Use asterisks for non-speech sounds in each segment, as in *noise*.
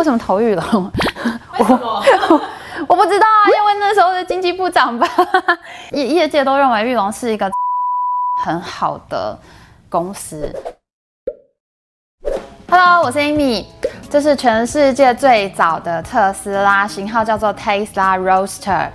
为什么投玉龙？*laughs* 为什么？*laughs* 我不知道啊，因为那时候的经济部长吧，*laughs* 业业界都认为玉龙是一个很好的公司。Hello，我是 Amy，这是全世界最早的特斯拉型号，叫做 Tesla Roadster。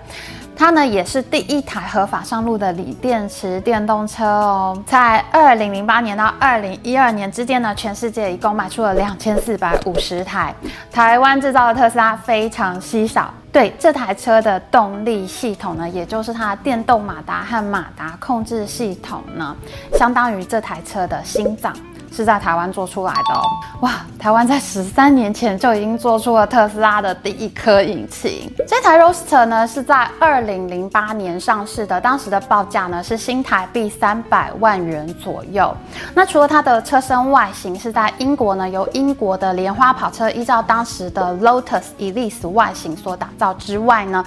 它呢也是第一台合法上路的锂电池电动车哦。在二零零八年到二零一二年之间呢，全世界一共卖出了两千四百五十台。台湾制造的特斯拉非常稀少。对这台车的动力系统呢，也就是它的电动马达和马达控制系统呢，相当于这台车的心脏。是在台湾做出来的哦，哇！台湾在十三年前就已经做出了特斯拉的第一颗引擎。这台 Roadster 呢是在二零零八年上市的，当时的报价呢是新台币三百万元左右。那除了它的车身外形是在英国呢，由英国的莲花跑车依照当时的 Lotus Elise 外形所打造之外呢，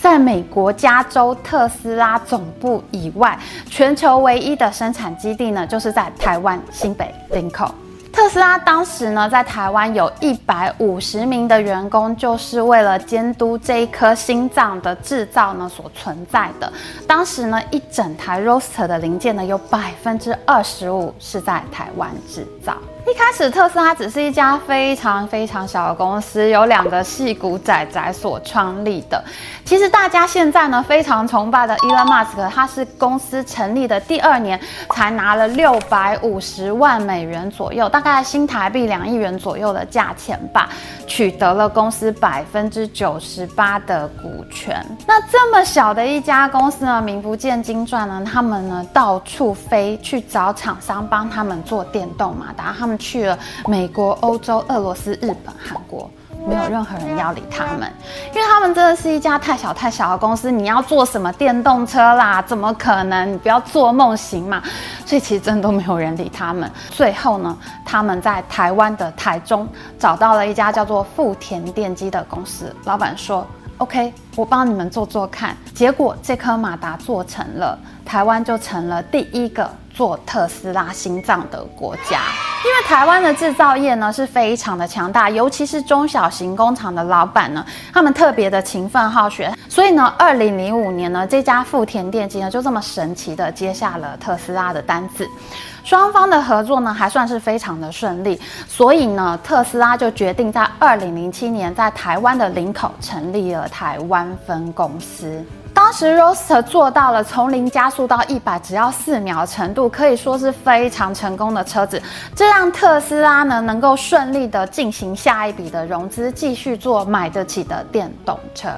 在美国加州特斯拉总部以外，全球唯一的生产基地呢就是在台湾新北。林口，特斯拉当时呢，在台湾有一百五十名的员工，就是为了监督这一颗心脏的制造呢所存在的。当时呢，一整台 roaster 的零件呢，有百分之二十五是在台湾制造。一开始特斯拉只是一家非常非常小的公司，由两个戏骨仔仔所创立的。其实大家现在呢非常崇拜的 Elon Musk，他是公司成立的第二年才拿了六百五十万美元左右，大概新台币两亿元左右的价钱吧，取得了公司百分之九十八的股权。那这么小的一家公司呢，名不见经传呢，他们呢到处飞去找厂商帮他们做电动马达，他们。去了美国、欧洲、俄罗斯、日本、韩国，没有任何人要理他们，因为他们真的是一家太小太小的公司。你要做什么电动车啦？怎么可能？你不要做梦行嘛！所以其实真的都没有人理他们。最后呢，他们在台湾的台中找到了一家叫做富田电机的公司，老板说：“OK，我帮你们做做看。”结果这颗马达做成了，台湾就成了第一个做特斯拉心脏的国家。因为台湾的制造业呢是非常的强大，尤其是中小型工厂的老板呢，他们特别的勤奋好学，所以呢，二零零五年呢，这家富田电机呢就这么神奇的接下了特斯拉的单子，双方的合作呢还算是非常的顺利，所以呢，特斯拉就决定在二零零七年在台湾的林口成立了台湾分公司。当时 Roaster 做到了从零加速到一百只要四秒程度，可以说是非常成功的车子。这让特斯拉呢能够顺利的进行下一笔的融资，继续做买得起的电动车。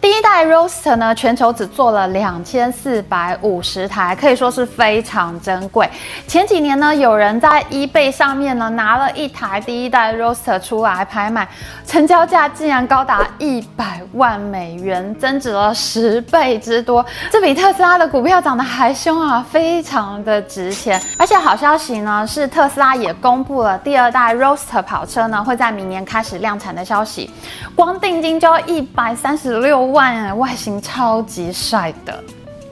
第一代 Roadster 呢，全球只做了两千四百五十台，可以说是非常珍贵。前几年呢，有人在 eBay 上面呢拿了一台第一代 Roadster 出来拍卖，成交价竟然高达一百万美元，增值了十倍之多。这比特斯拉的股票涨得还凶啊，非常的值钱。而且好消息呢，是特斯拉也公布了第二代 Roadster 跑车呢会在明年开始量产的消息，光定金就要一百三十六。万外形超级帅的，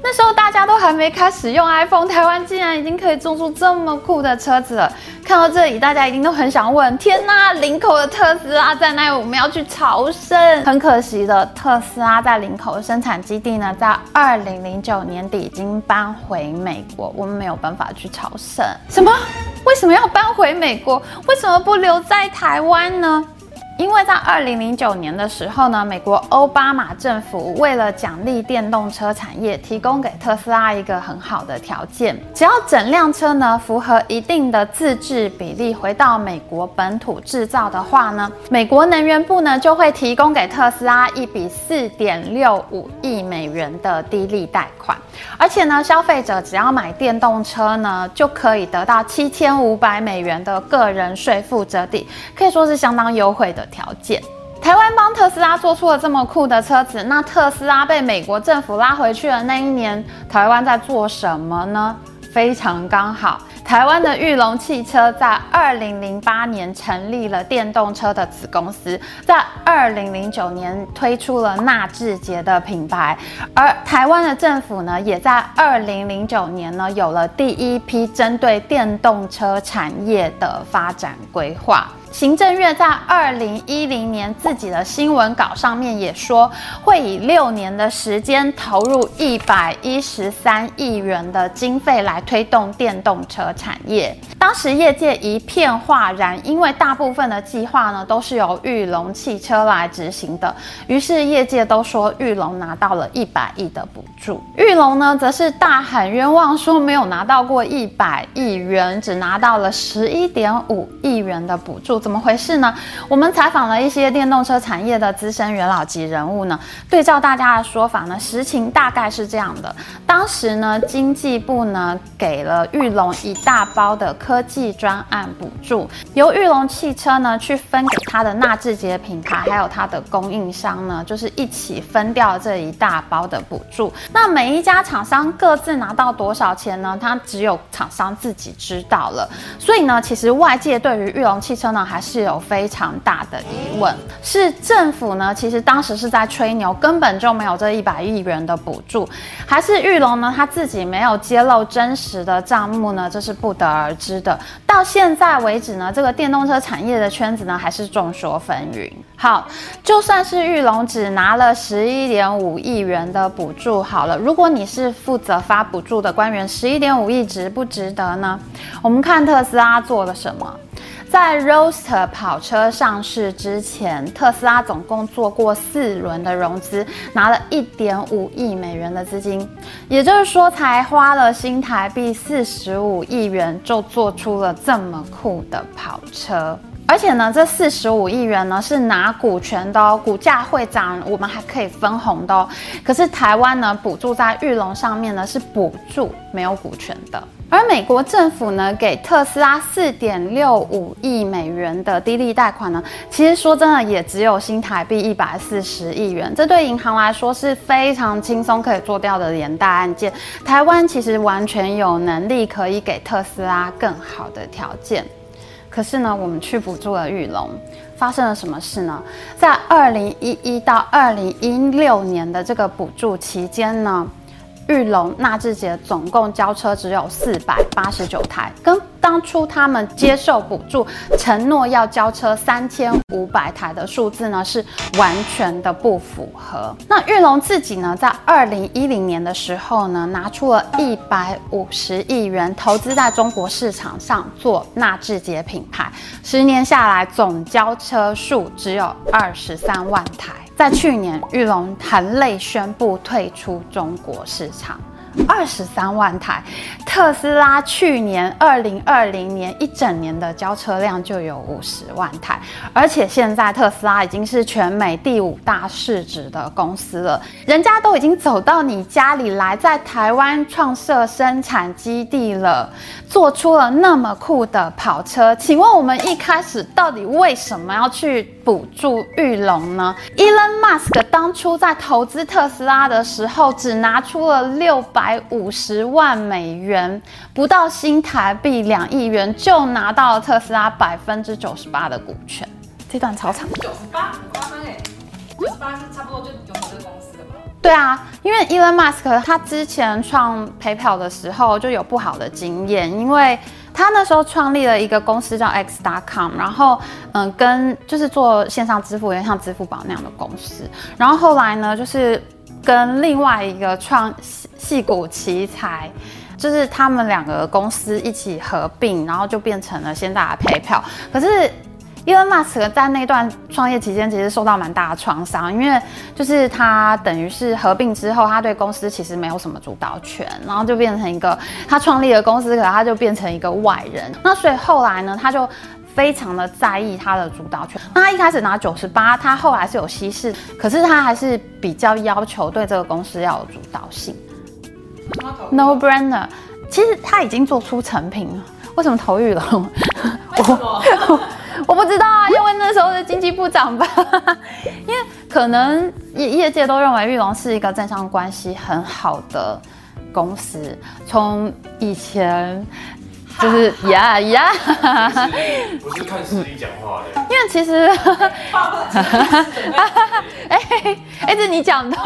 那时候大家都还没开始用 iPhone，台湾竟然已经可以做出这么酷的车子了。看到这里，大家一定都很想问：天呐，林口的特斯拉在哪？我们要去朝圣。很可惜的，特斯拉在林口的生产基地呢，在二零零九年底已经搬回美国，我们没有办法去朝圣。什么？为什么要搬回美国？为什么不留在台湾呢？因为在二零零九年的时候呢，美国奥巴马政府为了奖励电动车产业，提供给特斯拉一个很好的条件，只要整辆车呢符合一定的自制比例，回到美国本土制造的话呢，美国能源部呢就会提供给特斯拉一笔四点六五亿美元的低利贷款，而且呢，消费者只要买电动车呢，就可以得到七千五百美元的个人税负折抵，可以说是相当优惠的。条件，台湾帮特斯拉做出了这么酷的车子，那特斯拉被美国政府拉回去的那一年，台湾在做什么呢？非常刚好。台湾的玉龙汽车在二零零八年成立了电动车的子公司，在二零零九年推出了纳智捷的品牌，而台湾的政府呢，也在二零零九年呢有了第一批针对电动车产业的发展规划。行政院在二零一零年自己的新闻稿上面也说，会以六年的时间投入一百一十三亿元的经费来推动电动车产业。当时业界一片哗然，因为大部分的计划呢都是由玉龙汽车来执行的，于是业界都说玉龙拿到了一百亿的补助。玉龙呢则是大喊冤枉，说没有拿到过一百亿元，只拿到了十一点五亿元的补助。怎么回事呢？我们采访了一些电动车产业的资深元老级人物呢，对照大家的说法呢，实情大概是这样的。当时呢，经济部呢给了玉龙一大包的科技专案补助，由玉龙汽车呢去分给它的纳智捷品牌，还有它的供应商呢，就是一起分掉这一大包的补助。那每一家厂商各自拿到多少钱呢？它只有厂商自己知道了。所以呢，其实外界对于玉龙汽车呢，还是有非常大的疑问，是政府呢？其实当时是在吹牛，根本就没有这一百亿元的补助，还是玉龙呢？他自己没有揭露真实的账目呢？这是不得而知的。到现在为止呢，这个电动车产业的圈子呢，还是众说纷纭。好，就算是玉龙只拿了十一点五亿元的补助，好了，如果你是负责发补助的官员，十一点五亿值不值得呢？我们看特斯拉做了什么。在 Roaster 跑车上市之前，特斯拉总共做过四轮的融资，拿了一点五亿美元的资金，也就是说，才花了新台币四十五亿元，就做出了这么酷的跑车。而且呢，这四十五亿元呢是拿股权的哦，股价会涨，我们还可以分红的哦。可是台湾呢，补助在玉龙上面呢是补助，没有股权的。而美国政府呢，给特斯拉四点六五亿美元的低利贷款呢，其实说真的，也只有新台币一百四十亿元，这对银行来说是非常轻松可以做掉的连带案件。台湾其实完全有能力可以给特斯拉更好的条件，可是呢，我们去补助了玉龙，发生了什么事呢？在二零一一到二零一六年的这个补助期间呢？玉龙纳智捷总共交车只有四百八十九台，跟当初他们接受补助承诺要交车三千五百台的数字呢，是完全的不符合。那玉龙自己呢，在二零一零年的时候呢，拿出了一百五十亿元投资在中国市场上做纳智捷品牌，十年下来总交车数只有二十三万台。在去年，玉龙含泪宣布退出中国市场。二十三万台，特斯拉去年二零二零年一整年的交车量就有五十万台，而且现在特斯拉已经是全美第五大市值的公司了，人家都已经走到你家里来，在台湾创设生产基地了，做出了那么酷的跑车，请问我们一开始到底为什么要去补助玉龙呢？Elon Musk 当初在投资特斯拉的时候，只拿出了六百。百五十万美元，不到新台币两亿元，就拿到了特斯拉百分之九十八的股权。这段超长，九十八很夸张哎，九十八是差不多就有你这个公司的吧？对啊，因为 Elon Musk 他之前创 PayPal 的时候就有不好的经验，因为他那时候创立了一个公司叫 X.com，然后嗯，跟就是做线上支付，有点像支付宝那样的公司，然后后来呢，就是跟另外一个创。戏骨奇才，就是他们两个公司一起合并，然后就变成了现在的 PayPal。可是 Elon Musk 在那段创业期间，其实受到蛮大的创伤，因为就是他等于是合并之后，他对公司其实没有什么主导权，然后就变成一个他创立的公司，可他就变成一个外人。那所以后来呢，他就非常的在意他的主导权。那他一开始拿九十八，他后来是有稀释，可是他还是比较要求对这个公司要有主导性。No brainer，其实他已经做出成品了，为什么投玉龙？我我不知道啊，因为那时候的经济部长吧，*laughs* 因为可能业业界都认为玉龙是一个政商关系很好的公司，从以前就是呀呀，我是看实力讲话的。*laughs* 因为其实，*laughs* 哎哎，这你讲的。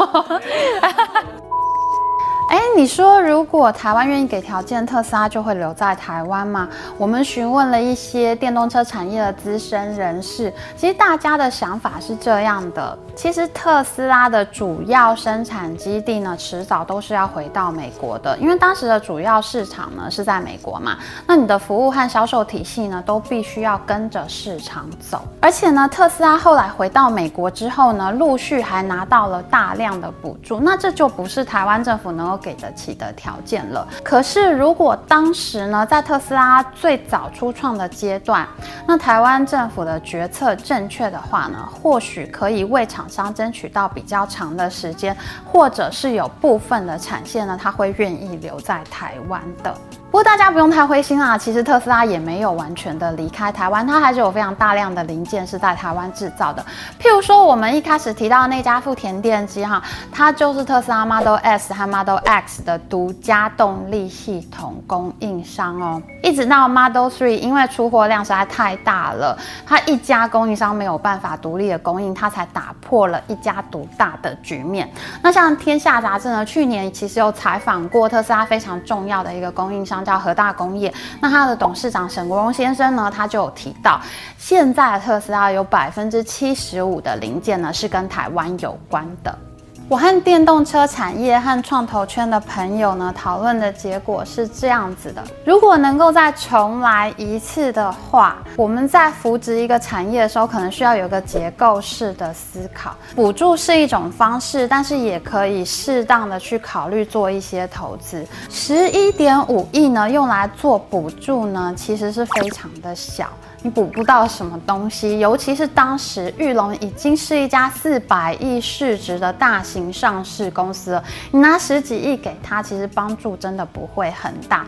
你说如果台湾愿意给条件，特斯拉就会留在台湾吗？我们询问了一些电动车产业的资深人士，其实大家的想法是这样的：其实特斯拉的主要生产基地呢，迟早都是要回到美国的，因为当时的主要市场呢是在美国嘛。那你的服务和销售体系呢，都必须要跟着市场走。而且呢，特斯拉后来回到美国之后呢，陆续还拿到了大量的补助，那这就不是台湾政府能够。给的起的条件了。可是，如果当时呢，在特斯拉最早初创的阶段，那台湾政府的决策正确的话呢，或许可以为厂商争取到比较长的时间，或者是有部分的产线呢，他会愿意留在台湾的。不过大家不用太灰心啊，其实特斯拉也没有完全的离开台湾，它还是有非常大量的零件是在台湾制造的。譬如说，我们一开始提到那家富田电机哈，它就是特斯拉 Model S 和 Model X 的独家动力系统供应商哦。一直到 Model Three，因为出货量实在太大了，它一家供应商没有办法独立的供应，它才打破了一家独大的局面。那像天下杂志呢，去年其实有采访过特斯拉非常重要的一个供应商。叫和大工业，那他的董事长沈国荣先生呢，他就有提到，现在特斯拉有百分之七十五的零件呢是跟台湾有关的。我和电动车产业和创投圈的朋友呢讨论的结果是这样子的：如果能够再重来一次的话，我们在扶植一个产业的时候，可能需要有个结构式的思考。补助是一种方式，但是也可以适当的去考虑做一些投资。十一点五亿呢，用来做补助呢，其实是非常的小。你补不到什么东西，尤其是当时玉龙已经是一家四百亿市值的大型上市公司了，你拿十几亿给他，其实帮助真的不会很大。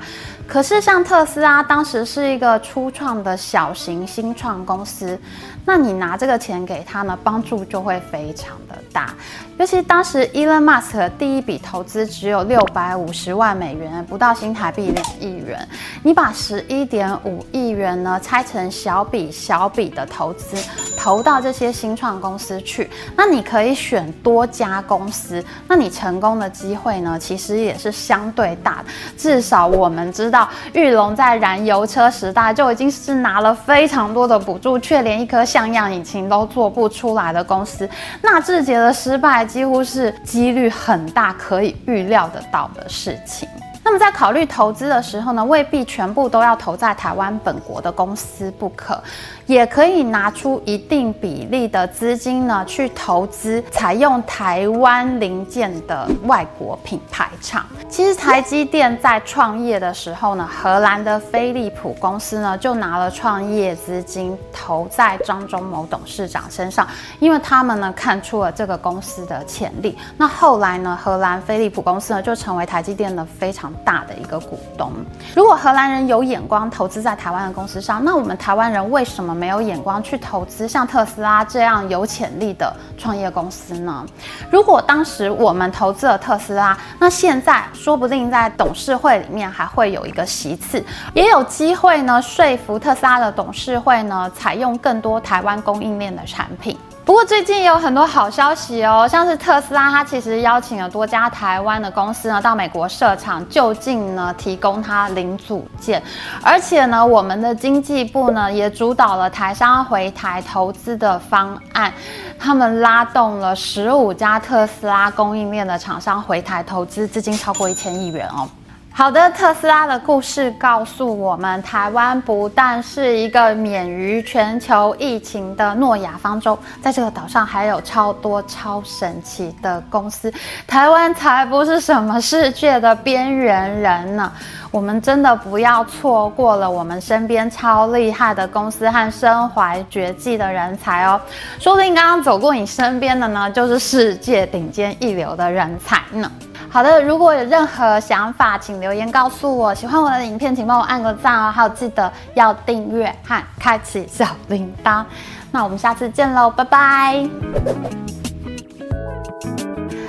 可是像特斯拉当时是一个初创的小型新创公司，那你拿这个钱给他呢，帮助就会非常的大。尤其当时 Elon Musk 第一笔投资只有六百五十万美元，不到新台币两亿元。你把十一点五亿元呢拆成小笔小笔的投资，投到这些新创公司去，那你可以选多家公司，那你成功的机会呢，其实也是相对大的。至少我们知道，玉龙在燃油车时代就已经是拿了非常多的补助，却连一颗像样引擎都做不出来的公司。那智捷的失败。几乎是几率很大可以预料得到的事情。那么在考虑投资的时候呢，未必全部都要投在台湾本国的公司不可。也可以拿出一定比例的资金呢，去投资采用台湾零件的外国品牌厂。其实台积电在创业的时候呢，荷兰的飞利浦公司呢就拿了创业资金投在张忠谋董事长身上，因为他们呢看出了这个公司的潜力。那后来呢，荷兰飞利浦公司呢就成为台积电的非常大的一个股东。如果荷兰人有眼光投资在台湾的公司上，那我们台湾人为什么？没有眼光去投资像特斯拉这样有潜力的创业公司呢？如果当时我们投资了特斯拉，那现在说不定在董事会里面还会有一个席次，也有机会呢说服特斯拉的董事会呢采用更多台湾供应链的产品。不过最近也有很多好消息哦，像是特斯拉，它其实邀请了多家台湾的公司呢到美国设厂，就近呢提供它零组件，而且呢，我们的经济部呢也主导了台商回台投资的方案，他们拉动了十五家特斯拉供应链的厂商回台投资，资金超过一千亿元哦。好的，特斯拉的故事告诉我们，台湾不但是一个免于全球疫情的诺亚方舟，在这个岛上还有超多超神奇的公司。台湾才不是什么世界的边缘人呢！我们真的不要错过了我们身边超厉害的公司和身怀绝技的人才哦！说不定刚刚走过你身边的呢，就是世界顶尖一流的人才呢。好的如果有任何想法请留言告诉我。喜欢我的影片请帮我按个赞哦还有记得要订阅和开启小铃铛。那我们下次见喽拜拜。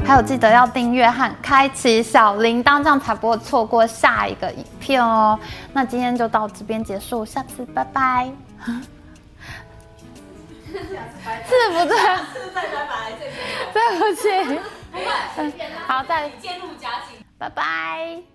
还有记得要订阅和开启小铃铛这样才不会错过下一个影片哦。那今天就到这边结束 *laughs* 下次拜拜。是不是？是在拜拜 *laughs* 对不起。好，再揭。拜拜。